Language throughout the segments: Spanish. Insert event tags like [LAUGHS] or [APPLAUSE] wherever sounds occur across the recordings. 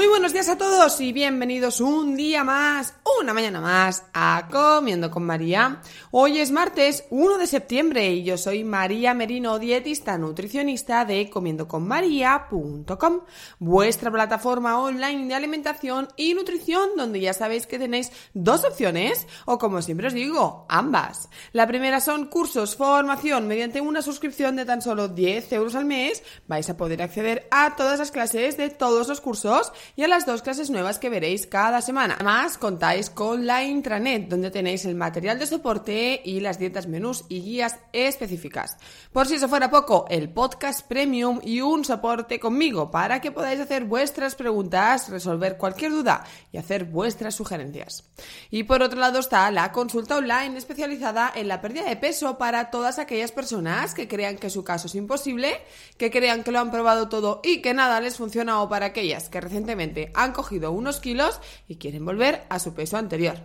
Muy buenos días a todos y bienvenidos un día más, una mañana más a Comiendo con María. Hoy es martes 1 de septiembre y yo soy María Merino, dietista nutricionista de comiendoconmaría.com, vuestra plataforma online de alimentación y nutrición donde ya sabéis que tenéis dos opciones o como siempre os digo, ambas. La primera son cursos, formación, mediante una suscripción de tan solo 10 euros al mes vais a poder acceder a todas las clases de todos los cursos y a las dos clases nuevas que veréis cada semana. Además, contáis con la intranet, donde tenéis el material de soporte y las dietas, menús y guías específicas. Por si eso fuera poco, el podcast premium y un soporte conmigo para que podáis hacer vuestras preguntas, resolver cualquier duda y hacer vuestras sugerencias. Y por otro lado está la consulta online especializada en la pérdida de peso para todas aquellas personas que crean que su caso es imposible, que crean que lo han probado todo y que nada les funciona o para aquellas que recientemente han cogido unos kilos y quieren volver a su peso anterior.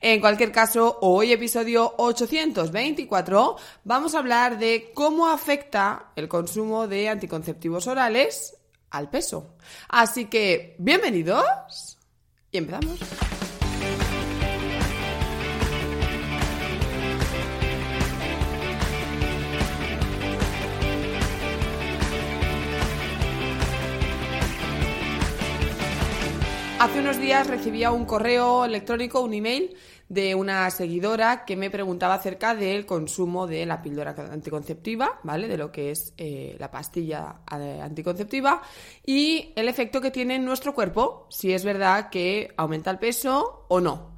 En cualquier caso, hoy episodio 824 vamos a hablar de cómo afecta el consumo de anticonceptivos orales al peso. Así que, bienvenidos y empezamos. Hace unos días recibía un correo electrónico, un email de una seguidora que me preguntaba acerca del consumo de la píldora anticonceptiva, ¿vale? De lo que es eh, la pastilla eh, anticonceptiva y el efecto que tiene en nuestro cuerpo, si es verdad que aumenta el peso o no.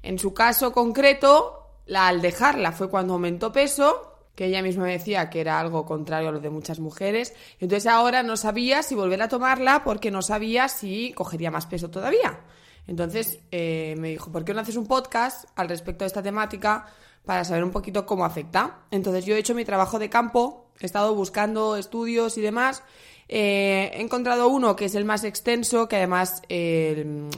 En su caso concreto, la, al dejarla fue cuando aumentó peso, que ella misma me decía que era algo contrario a lo de muchas mujeres. Entonces ahora no sabía si volver a tomarla porque no sabía si cogería más peso todavía. Entonces eh, me dijo, ¿por qué no haces un podcast al respecto de esta temática para saber un poquito cómo afecta? Entonces yo he hecho mi trabajo de campo, he estado buscando estudios y demás. Eh, he encontrado uno que es el más extenso, que además eh,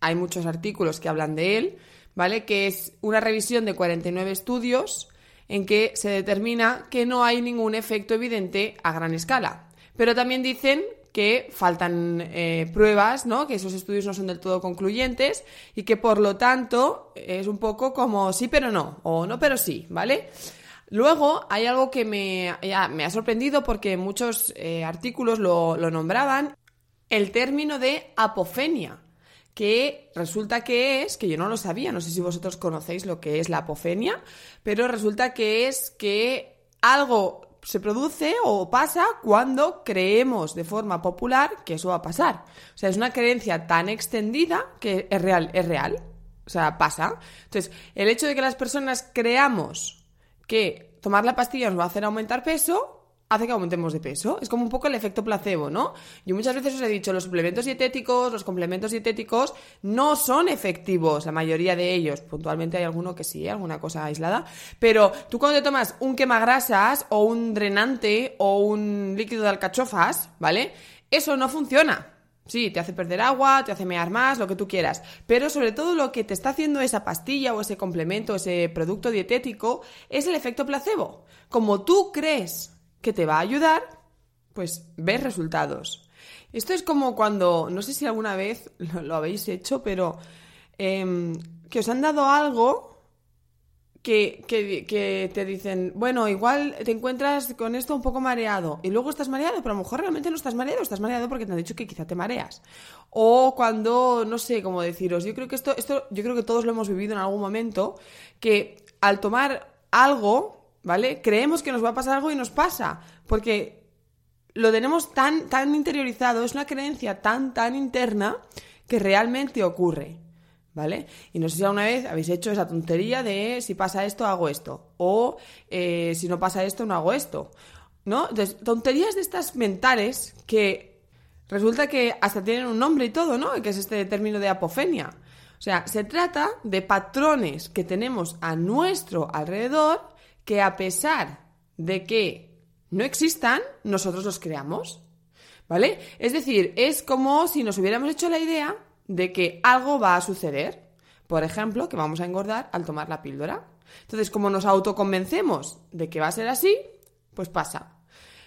hay muchos artículos que hablan de él, ¿vale? Que es una revisión de 49 estudios en que se determina que no hay ningún efecto evidente a gran escala. Pero también dicen que faltan eh, pruebas, ¿no? que esos estudios no son del todo concluyentes y que por lo tanto es un poco como sí pero no, o no pero sí, ¿vale? Luego hay algo que me, ha sorprendido porque muchos eh, artículos lo, lo nombraban, el término de apofenia que resulta que es, que yo no lo sabía, no sé si vosotros conocéis lo que es la apofenia, pero resulta que es que algo se produce o pasa cuando creemos de forma popular que eso va a pasar. O sea, es una creencia tan extendida que es real, es real. O sea, pasa. Entonces, el hecho de que las personas creamos que tomar la pastilla nos va a hacer aumentar peso, hace que aumentemos de peso. Es como un poco el efecto placebo, ¿no? Yo muchas veces os he dicho, los suplementos dietéticos, los complementos dietéticos no son efectivos, la mayoría de ellos. Puntualmente hay alguno que sí, alguna cosa aislada. Pero tú cuando te tomas un quemagrasas o un drenante o un líquido de alcachofas, ¿vale? Eso no funciona. Sí, te hace perder agua, te hace mear más, lo que tú quieras. Pero sobre todo lo que te está haciendo esa pastilla o ese complemento, ese producto dietético, es el efecto placebo. Como tú crees que te va a ayudar, pues ves resultados. Esto es como cuando, no sé si alguna vez [LAUGHS] lo, habéis hecho, pero em, que os han dado algo que, que, que te dicen, bueno, igual te encuentras con esto un poco mareado y luego estás mareado, pero a lo mejor realmente no estás mareado, estás mareado porque te han dicho que quizá te mareas. O cuando, no sé cómo deciros, yo creo que esto, esto, yo creo que todos lo hemos vivido en algún momento, que al tomar algo, ¿vale? Creemos que nos va a pasar algo y nos pasa, porque lo tenemos tan, tan interiorizado, es una creencia tan, tan interna que realmente ocurre. ¿Vale? Y no sé si alguna vez habéis hecho esa tontería de si pasa esto, hago esto. O eh, si no pasa esto, no hago esto. ¿No? Entonces, tonterías de estas mentales que resulta que hasta tienen un nombre y todo, ¿no? Que es este término de apofenia. O sea, se trata de patrones que tenemos a nuestro alrededor que a pesar de que no existan, nosotros los creamos. ¿Vale? Es decir, es como si nos hubiéramos hecho la idea de que algo va a suceder. Por ejemplo, que vamos a engordar al tomar la píldora. Entonces, como nos autoconvencemos de que va a ser así, pues pasa.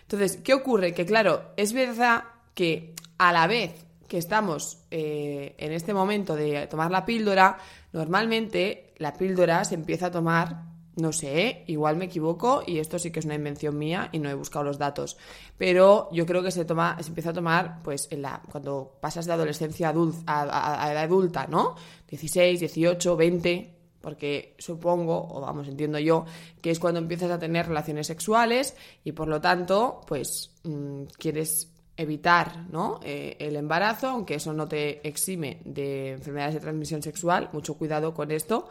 Entonces, ¿qué ocurre? Que claro, es verdad que a la vez que estamos eh, en este momento de tomar la píldora, normalmente la píldora se empieza a tomar no sé, igual me equivoco y esto sí que es una invención mía y no he buscado los datos. Pero yo creo que se toma, se empieza a tomar, pues, en la, cuando pasas de adolescencia a, edad adulta, ¿no? 16, 18, 20, porque supongo, o vamos, entiendo yo, que es cuando empiezas a tener relaciones sexuales y por lo tanto, pues, mm, quieres evitar ¿no? Eh, el embarazo, aunque eso no te exime de enfermedades de transmisión sexual, mucho cuidado con esto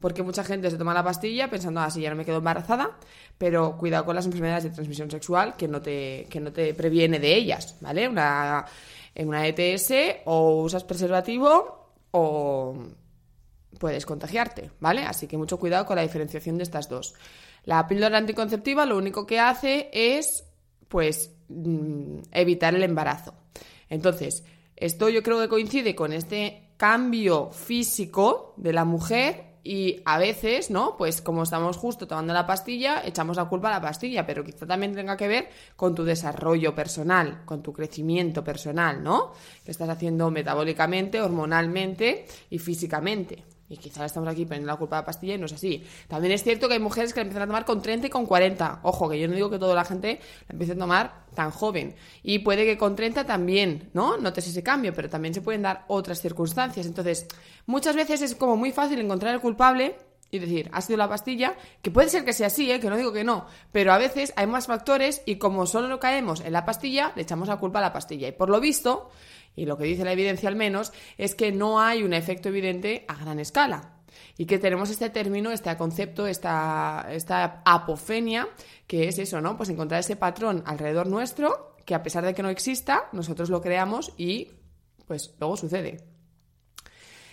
porque mucha gente se toma la pastilla pensando, ah, ya no me quedo embarazada, pero cuidado con las enfermedades de transmisión sexual que no te, que no te previene de ellas, ¿vale? Una, en una ETS o usas preservativo o puedes contagiarte, ¿vale? Así que mucho cuidado con la diferenciación de estas dos. La píldora anticonceptiva lo único que hace es, pues, mm, evitar el embarazo. Entonces, esto yo creo que coincide con este cambio físico de la mujer y a veces, ¿no? Pues como estamos justo tomando la pastilla, echamos la culpa a la pastilla, pero quizá también tenga que ver con tu desarrollo personal, con tu crecimiento personal, ¿no? Que estás haciendo metabólicamente, hormonalmente y físicamente. Y quizás estamos aquí poniendo la culpa a la pastilla y no es así. También es cierto que hay mujeres que la empiezan a tomar con 30 y con 40. Ojo, que yo no digo que toda la gente la empiece a tomar tan joven. Y puede que con 30 también, ¿no? Notes ese cambio, pero también se pueden dar otras circunstancias. Entonces, muchas veces es como muy fácil encontrar el culpable y decir, ha sido la pastilla, que puede ser que sea así, ¿eh? que no digo que no, pero a veces hay más factores y como solo caemos en la pastilla, le echamos la culpa a la pastilla. Y por lo visto, y lo que dice la evidencia al menos, es que no hay un efecto evidente a gran escala. Y que tenemos este término, este concepto, esta, esta apofenia, que es eso, ¿no? Pues encontrar ese patrón alrededor nuestro, que a pesar de que no exista, nosotros lo creamos y pues luego sucede.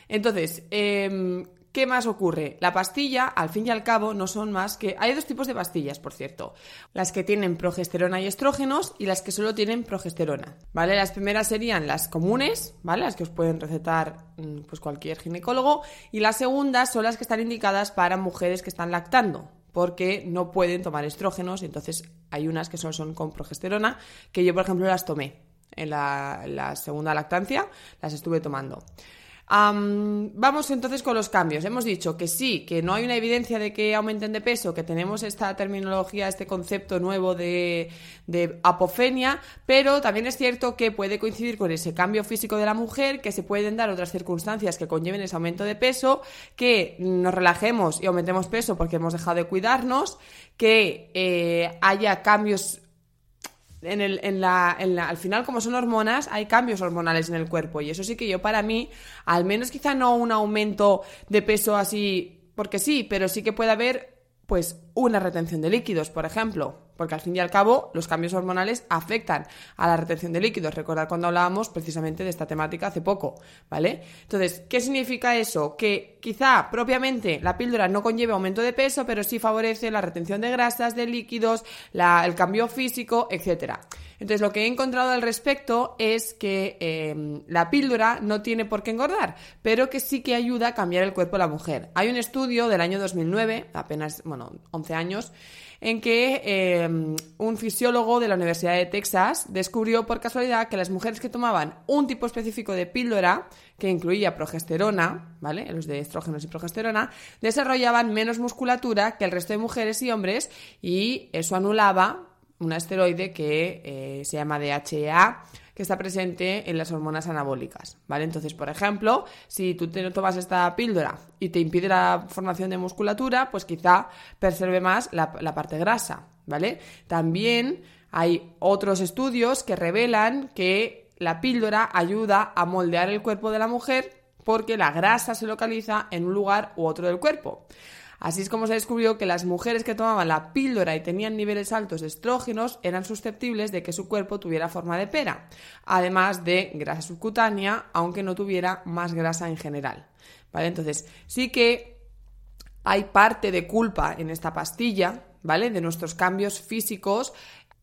Entonces, eh, ¿Qué más ocurre? La pastilla, al fin y al cabo, no son más que... Hay dos tipos de pastillas, por cierto. Las que tienen progesterona y estrógenos y las que solo tienen progesterona, ¿vale? Las primeras serían las comunes, ¿vale? Las que os pueden recetar mm, pues cualquier ginecólogo. Y las segundas son las que están indicadas para mujeres que están lactando, porque no pueden tomar estrógenos. Entonces hay unas que solo son con progesterona, que yo, por ejemplo, las tomé en la, en la segunda lactancia, las estuve tomando vamos entonces con los cambios. Hemos dicho que sí, que no hay una evidencia de que aumenten de peso, que tenemos esta terminología, este concepto nuevo de, apofenia, pero también es cierto que puede coincidir con ese cambio físico de la mujer, que se pueden dar otras circunstancias que conlleven ese aumento de peso, que nos relajemos y aumentemos peso porque hemos dejado de cuidarnos, que eh, haya cambios en el, en la, en la, al final, como son hormonas, hay cambios hormonales en el cuerpo. Y eso sí que yo, para mí, al menos quizá no un aumento de peso así, porque sí, pero sí que puede haber, pues, una retención de líquidos, por ejemplo porque al fin y al cabo los cambios hormonales afectan a la retención de líquidos. Recordad cuando hablábamos precisamente de esta temática hace poco, ¿vale? Entonces, ¿qué significa eso? Que quizá propiamente la píldora no conlleve aumento de peso, pero sí favorece la retención de grasas, de líquidos, el cambio físico, etcétera. Entonces, lo que he encontrado al respecto es que em, la píldora no tiene por qué engordar, pero que sí que ayuda a cambiar el cuerpo de la mujer. Hay un estudio del año 2009, apenas, bueno, 11 años, en que eh, un fisiólogo de la Universidad de Texas descubrió por casualidad que las mujeres que tomaban un tipo específico de píldora, que incluía progesterona, ¿vale? Los de estrógenos y progesterona, desarrollaban menos musculatura que el resto de mujeres y hombres y eso anulaba un esteroide que eh, se llama DHEA, que está presente en las hormonas anabólicas, ¿vale? Entonces, por ejemplo, si tú te tomas esta píldora y te impide la formación de musculatura, pues quizá preserve más la, la parte grasa, ¿vale? También hay otros estudios que revelan que la píldora ayuda a moldear el cuerpo de la mujer porque la grasa se localiza en un lugar u otro del cuerpo. Así es como se descubrió que las mujeres que tomaban la píldora y tenían niveles altos de estrógenos eran susceptibles de que su cuerpo tuviera forma de pera, además de grasa subcutánea, aunque no tuviera más grasa en general. ¿Vale? Entonces, sí que hay parte de culpa en esta pastilla, ¿vale? De nuestros cambios físicos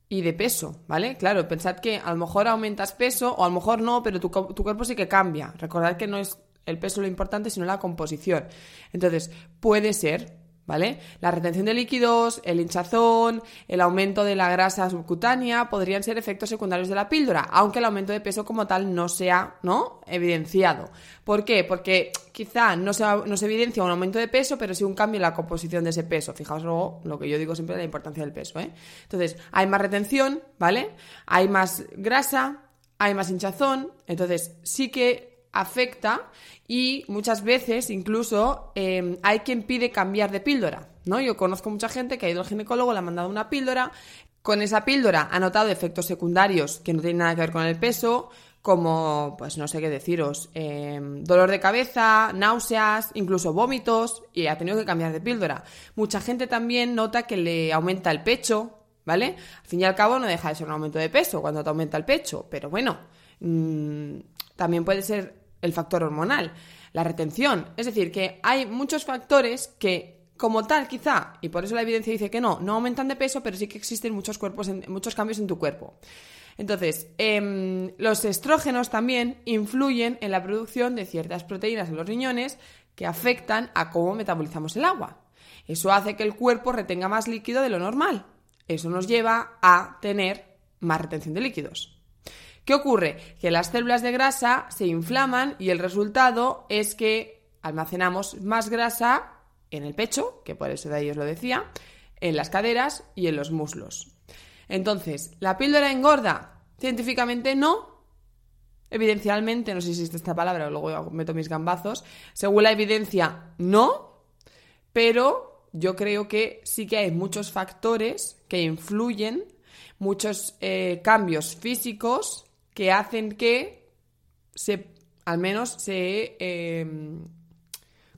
y de peso, ¿vale? Claro, pensad que a lo mejor aumentas peso o a lo mejor no, pero tu, tu cuerpo sí que cambia. Recordad que no es el peso lo importante, sino la composición. Entonces, puede ser, ¿vale? La retención de líquidos, el hinchazón, el aumento de la grasa subcutánea podrían ser efectos secundarios de la píldora, aunque el aumento de peso como tal no sea, ¿no? evidenciado. ¿Por qué? Porque quizá no se, no se evidencia un aumento de peso, pero sí un cambio en la composición de ese peso. Fijaos luego lo que yo digo siempre la importancia del peso, ¿eh? Entonces, hay más retención, ¿vale? Hay más grasa, hay más hinchazón, entonces sí que afecta y muchas veces incluso eh, hay quien pide cambiar de píldora, ¿no? Yo conozco mucha gente que ha ido al ginecólogo, le ha mandado una píldora, con esa píldora ha notado efectos secundarios que no tienen nada que ver con el peso, como, pues no sé qué deciros, eh, dolor de cabeza, náuseas, incluso vómitos, y ha tenido que cambiar de píldora. Mucha gente también nota que le aumenta el pecho, ¿vale? Al fin y al cabo no deja de ser un aumento de peso cuando te aumenta el pecho, pero bueno, mmm, también puede ser el factor hormonal, la retención. Es decir, que hay muchos factores que como tal, quizá, y por eso la evidencia dice que no, no aumentan de peso, pero sí que existen muchos, cuerpos en, muchos cambios en tu cuerpo. Entonces, eh, los estrógenos también influyen en la producción de ciertas proteínas en los riñones que afectan a cómo metabolizamos el agua. Eso hace que el cuerpo retenga más líquido de lo normal. Eso nos lleva a tener más retención de líquidos. ¿Qué ocurre? Que las células de grasa se inflaman y el resultado es que almacenamos más grasa en el pecho, que por eso de ahí os lo decía, en las caderas y en los muslos. Entonces, ¿la píldora engorda? Científicamente no. Evidencialmente, no sé si existe esta palabra, luego meto mis gambazos. Según la evidencia, no. Pero yo creo que sí que hay muchos factores que influyen, muchos eh, cambios físicos que hacen que se, al menos se, eh,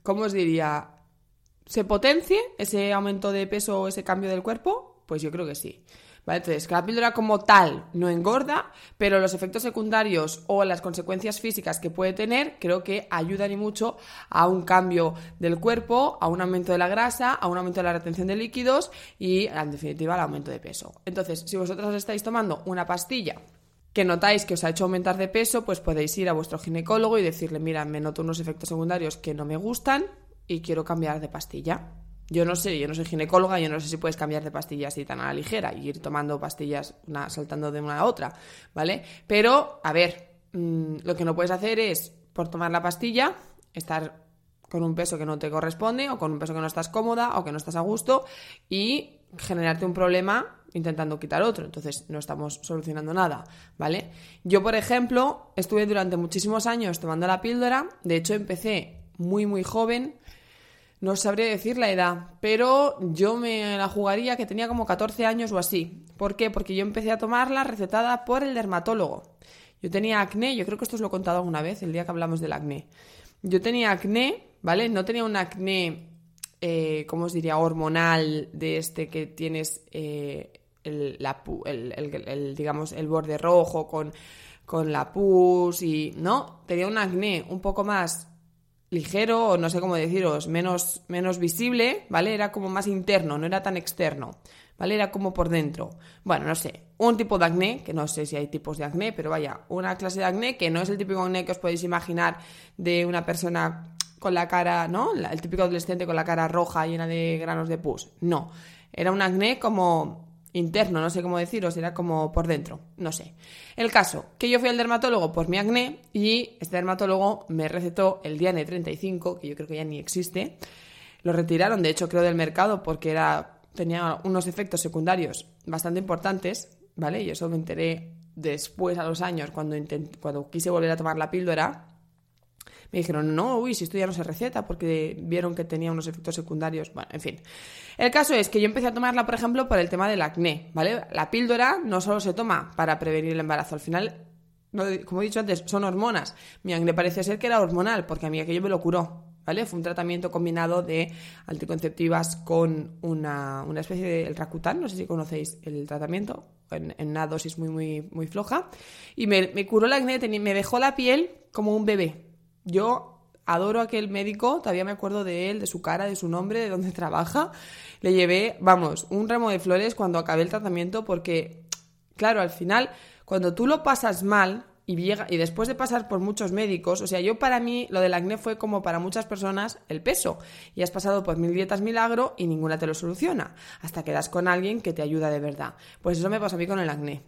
¿cómo os diría? ¿Se potencie ese aumento de peso o ese cambio del cuerpo? Pues yo creo que sí. Entonces, que la píldora como tal no engorda, pero los efectos secundarios o las consecuencias físicas que puede tener creo que ayudan y mucho a un cambio del cuerpo, a un aumento de la grasa, a un aumento de la retención de líquidos y, en definitiva, al aumento de peso. Entonces, si vosotros estáis tomando una pastilla que notáis que os ha hecho aumentar de peso, pues podéis ir a vuestro ginecólogo y decirle, mira, me noto unos efectos secundarios que no me gustan y quiero cambiar de pastilla. Yo no sé, yo no soy ginecóloga, yo no sé si puedes cambiar de pastilla así tan a la ligera y ir tomando pastillas una, saltando de una a otra, ¿vale? Pero, a ver, mmm, lo que no puedes hacer es, por tomar la pastilla, estar con un peso que no te corresponde o con un peso que no estás cómoda o que no estás a gusto y generarte un problema intentando quitar otro, entonces no estamos solucionando nada, ¿vale? Yo, por ejemplo, estuve durante muchísimos años tomando la píldora, de hecho empecé muy muy joven, no sabría decir la edad, pero yo me la jugaría que tenía como 14 años o así. ¿Por qué? Porque yo empecé a tomarla recetada por el dermatólogo. Yo tenía acné, yo creo que esto os lo he contado alguna vez, el día que hablamos del acné. Yo tenía acné, ¿vale? No tenía un acné, eh, ¿cómo os diría? Hormonal de este que tienes eh, el, la, el, el, digamos, el borde rojo con, con la pus y, ¿no? Tenía un acné un poco más ligero, o no sé cómo deciros, menos, menos visible, ¿vale? Era como más interno, no era tan externo, ¿vale? Era como por dentro. Bueno, no sé, un tipo de acné, que no sé si hay tipos de acné, pero vaya, una clase de acné que no es el típico acné que os podéis imaginar de una persona con la cara, ¿no? El típico adolescente con la cara roja llena de granos de pus. No. Era un acné como interno, no sé cómo deciros, era como por dentro, no sé. El caso, que yo fui al dermatólogo por mi acné y este dermatólogo me recetó el Diane 35, que yo creo que ya ni existe. Lo retiraron, de hecho, creo del mercado porque era tenía unos efectos secundarios bastante importantes, ¿vale? Y eso me enteré después a los años cuando cuando quise volver a tomar la píldora me dijeron, no, uy, si esto ya no se receta porque vieron que tenía unos efectos secundarios. Bueno, en fin. El caso es que yo empecé a tomarla, por ejemplo, por el tema del acné, ¿vale? La píldora no solo se toma para prevenir el embarazo, al final, no- como he dicho antes, son hormonas. Mi acné parece ser que era hormonal porque a mí aquello me lo curó, ¿vale? Fue un tratamiento combinado de anticonceptivas con una, una especie de el no sé si conocéis el tratamiento, en, en una dosis muy, muy, muy floja, y me, me curó el acné, me dejó la piel como un bebé. Yo adoro a aquel médico, todavía me acuerdo de él, de su cara, de su nombre, de dónde [LAUGHS] trabaja. Le llevé, vamos, un ramo de flores cuando acabé el tratamiento porque, claro, al final, cuando tú lo pasas mal y, llega, y después de pasar por muchos médicos, o sea, yo para mí lo del acné fue como para muchas personas el peso. Y has pasado por mil dietas milagro y ninguna te lo soluciona, hasta que das con alguien que te ayuda de verdad. Pues eso me pasó a mí con el acné.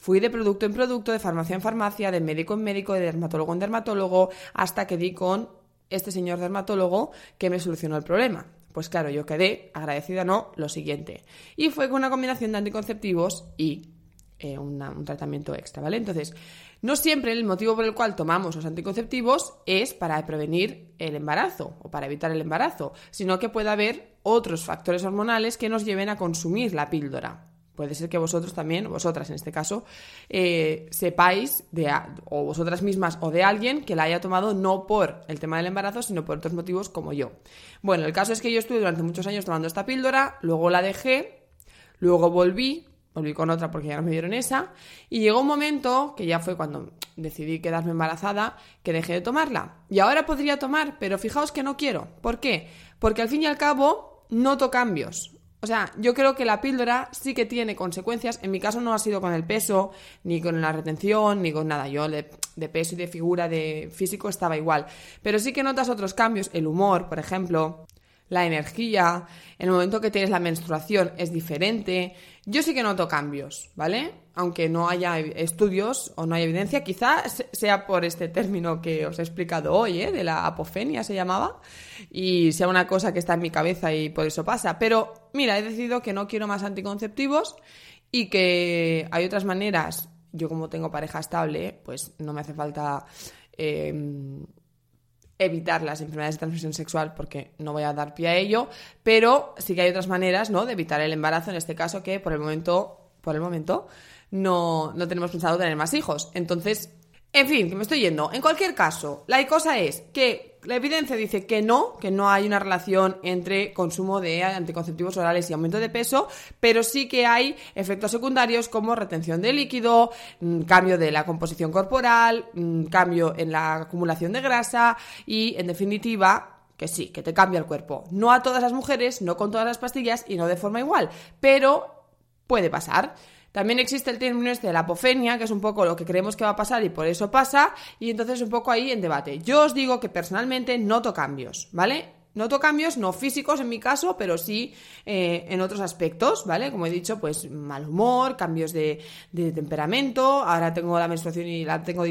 Fui de producto en producto, de farmacia en farmacia, de médico en médico, de dermatólogo en dermatólogo, hasta que di con este señor dermatólogo que me solucionó el problema. Pues claro, yo quedé agradecida, no, lo siguiente. Y fue con una combinación de anticonceptivos y eh, un tratamiento extra, ¿vale? Entonces, no siempre el motivo por el cual tomamos los anticonceptivos es para prevenir el embarazo o para evitar el embarazo, sino que puede haber otros factores hormonales que nos lleven a consumir la píldora. Puede ser que vosotros también, vosotras en este caso, eh, sepáis, de, o vosotras mismas o de alguien que la haya tomado no por el tema del embarazo, sino por otros motivos como yo. Bueno, el caso es que yo estuve durante muchos años tomando esta píldora, luego la dejé, luego volví, volví con otra porque ya no me dieron esa, y llegó un momento, que ya fue cuando decidí quedarme embarazada, que dejé de tomarla. Y ahora podría tomar, pero fijaos que no quiero. ¿Por qué? Porque al fin y al cabo noto cambios. O sea, yo creo que la píldora sí que tiene consecuencias. En mi caso no ha sido con el peso, ni con la retención, ni con nada. Yo de, peso y de figura, de físico estaba igual. Pero sí que notas otros cambios. El humor, por ejemplo, la energía, en el momento que tienes la menstruación es diferente. Yo sí que noto cambios, ¿vale? Aunque no haya estudios o no haya evidencia, quizás sea por este término que os he explicado hoy, ¿eh? De la apofenia se llamaba, y sea una cosa que está en mi cabeza y por eso pasa. Pero mira, he decidido que no quiero más anticonceptivos y que hay otras maneras. Yo como tengo pareja estable, pues no me hace falta... eh, evitar las enfermedades de transmisión sexual porque no voy a dar pie a ello, pero sí que hay otras maneras, ¿no? De evitar el embarazo, en este caso que por el momento, por el momento, no, no tenemos pensado tener más hijos. Entonces, en fin, que me estoy yendo. En cualquier caso, la cosa es que la evidencia dice que no, que no hay una relación entre consumo de anticonceptivos orales y aumento de peso, pero sí que hay efectos secundarios como retención de líquido, mm, cambio de la composición corporal, mm, cambio en la acumulación de grasa y, en definitiva, que sí, que te cambia el cuerpo. No a todas las mujeres, no con todas las pastillas y no de forma igual, pero puede pasar. También existe el término este de la apofenia, que es un poco lo que creemos que va a pasar y por eso pasa, y entonces un poco ahí en debate. Yo os digo que personalmente noto cambios, ¿vale? Noto cambios no físicos en mi caso, pero sí eh, en otros aspectos, ¿vale? Como he dicho, pues mal humor, cambios de, de temperamento, ahora tengo la menstruación y la tengo...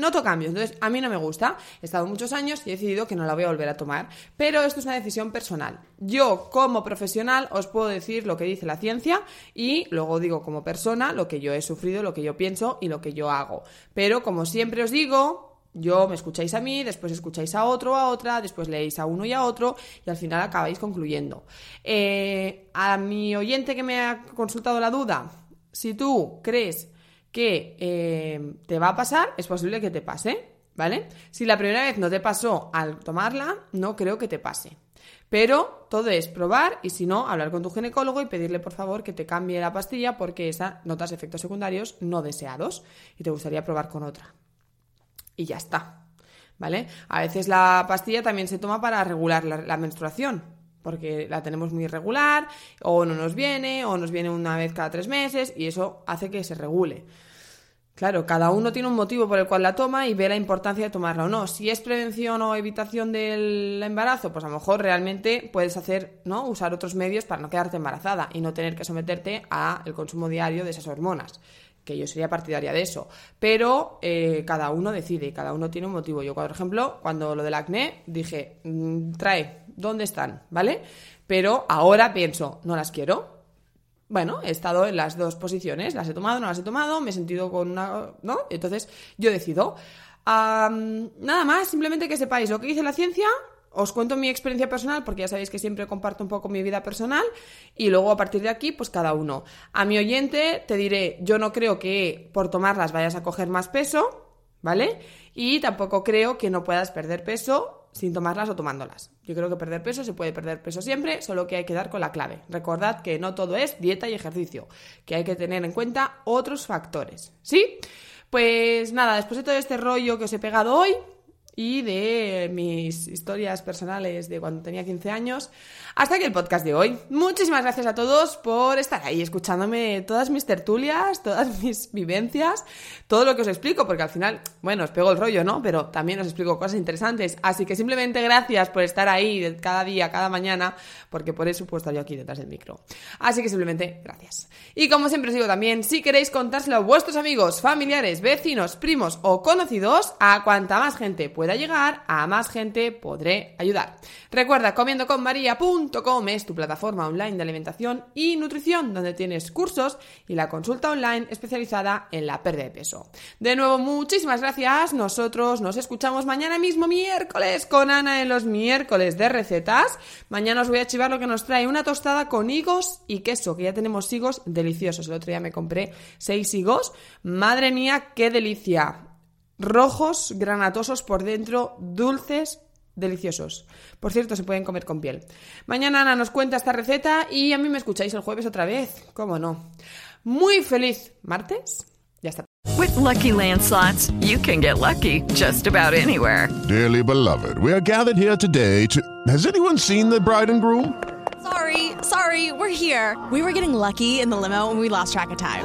Noto cambios, entonces a mí no me gusta. He estado muchos años y he decidido que no la voy a volver a tomar. Pero esto es una decisión personal. Yo, como profesional, os puedo decir lo que dice la ciencia y luego digo como persona lo que yo he sufrido, lo que yo pienso y lo que yo hago. Pero como siempre os digo, yo me escucháis a mí, después escucháis a otro, a otra, después leéis a uno y a otro y al final acabáis concluyendo. Eh, a mi oyente que me ha consultado la duda, si tú crees que eh, te va a pasar, es posible que te pase, ¿vale? Si la primera vez no te pasó al tomarla, no creo que te pase. Pero todo es probar y si no, hablar con tu ginecólogo y pedirle por favor que te cambie la pastilla porque esa notas efectos secundarios no deseados y te gustaría probar con otra. Y ya está, ¿vale? A veces la pastilla también se toma para regular la, la menstruación, porque la tenemos muy irregular, o no nos viene, o nos viene una vez cada tres meses, y eso hace que se regule. Claro, cada uno tiene un motivo por el cual la toma y ve la importancia de tomarla o no. Si es prevención o evitación del embarazo, pues a lo mejor realmente puedes hacer, ¿no? Usar otros medios para no quedarte embarazada y no tener que someterte al consumo diario de esas hormonas. Que yo sería partidaria de eso. Pero eh, cada uno decide, cada uno tiene un motivo. Yo, por ejemplo, cuando lo del acné, dije, mm, trae, ¿dónde están? ¿Vale? Pero ahora pienso, no las quiero, bueno, he estado en las dos posiciones, las he tomado, no las he tomado, me he sentido con una... ¿no? Entonces yo decido. nada más, simplemente que sepáis lo que dice la ciencia, os cuento mi experiencia personal porque ya sabéis que siempre comparto un poco mi vida personal y luego a partir de aquí pues cada uno. A mi oyente te diré, yo no creo que por tomarlas vayas a coger más peso, ¿vale? Y tampoco creo que no puedas perder peso sin tomarlas o tomándolas. Yo creo que perder peso se puede perder peso siempre, solo que hay que dar con la clave. Recordad que no todo es dieta y ejercicio, que hay que tener en cuenta otros factores. ¿Sí? Pues nada, después de todo este rollo que os he pegado hoy, y de mis historias personales de cuando tenía 15 años. Hasta aquí el podcast de hoy. Muchísimas gracias a todos por estar ahí escuchándome todas mis tertulias, todas [LAUGHS] mis vivencias, todo lo que os explico, porque al final, bueno, os pego el rollo, ¿no? Pero también os explico cosas interesantes. Así que simplemente gracias por estar ahí cada día, cada mañana, porque por eso puedo estar yo aquí detrás del micro. Así que simplemente gracias. Y como siempre os digo también, si queréis contárselo a vuestros amigos, familiares, vecinos, primos o conocidos, a cuanta más gente pueda llegar, a más gente podré ayudar. Recuerda, comiendoconmaria.com es tu plataforma online de alimentación y nutrición, donde tienes cursos y la consulta online especializada en la pérdida de peso. De nuevo, muchísimas gracias. Nosotros nos escuchamos mañana mismo, miércoles, con Ana en los miércoles de recetas. Mañana os voy a chivar lo que nos trae una tostada con higos y queso, que ya tenemos higos deliciosos. El otro día me compré seis higos. Madre mía, qué delicia rojos, granatosos por dentro, dulces, deliciosos. Por cierto, se pueden comer con piel. Mañana Ana nos cuenta esta receta y a mí me escucháis el jueves otra vez. ¿Cómo no? Muy feliz martes. Ya está. With lucky landslots, you can get lucky just about anywhere. Dearly beloved, we are gathered here today to. Has anyone seen the bride and groom? Sorry, sorry, we're here. We were getting lucky in the limo and we lost track of time.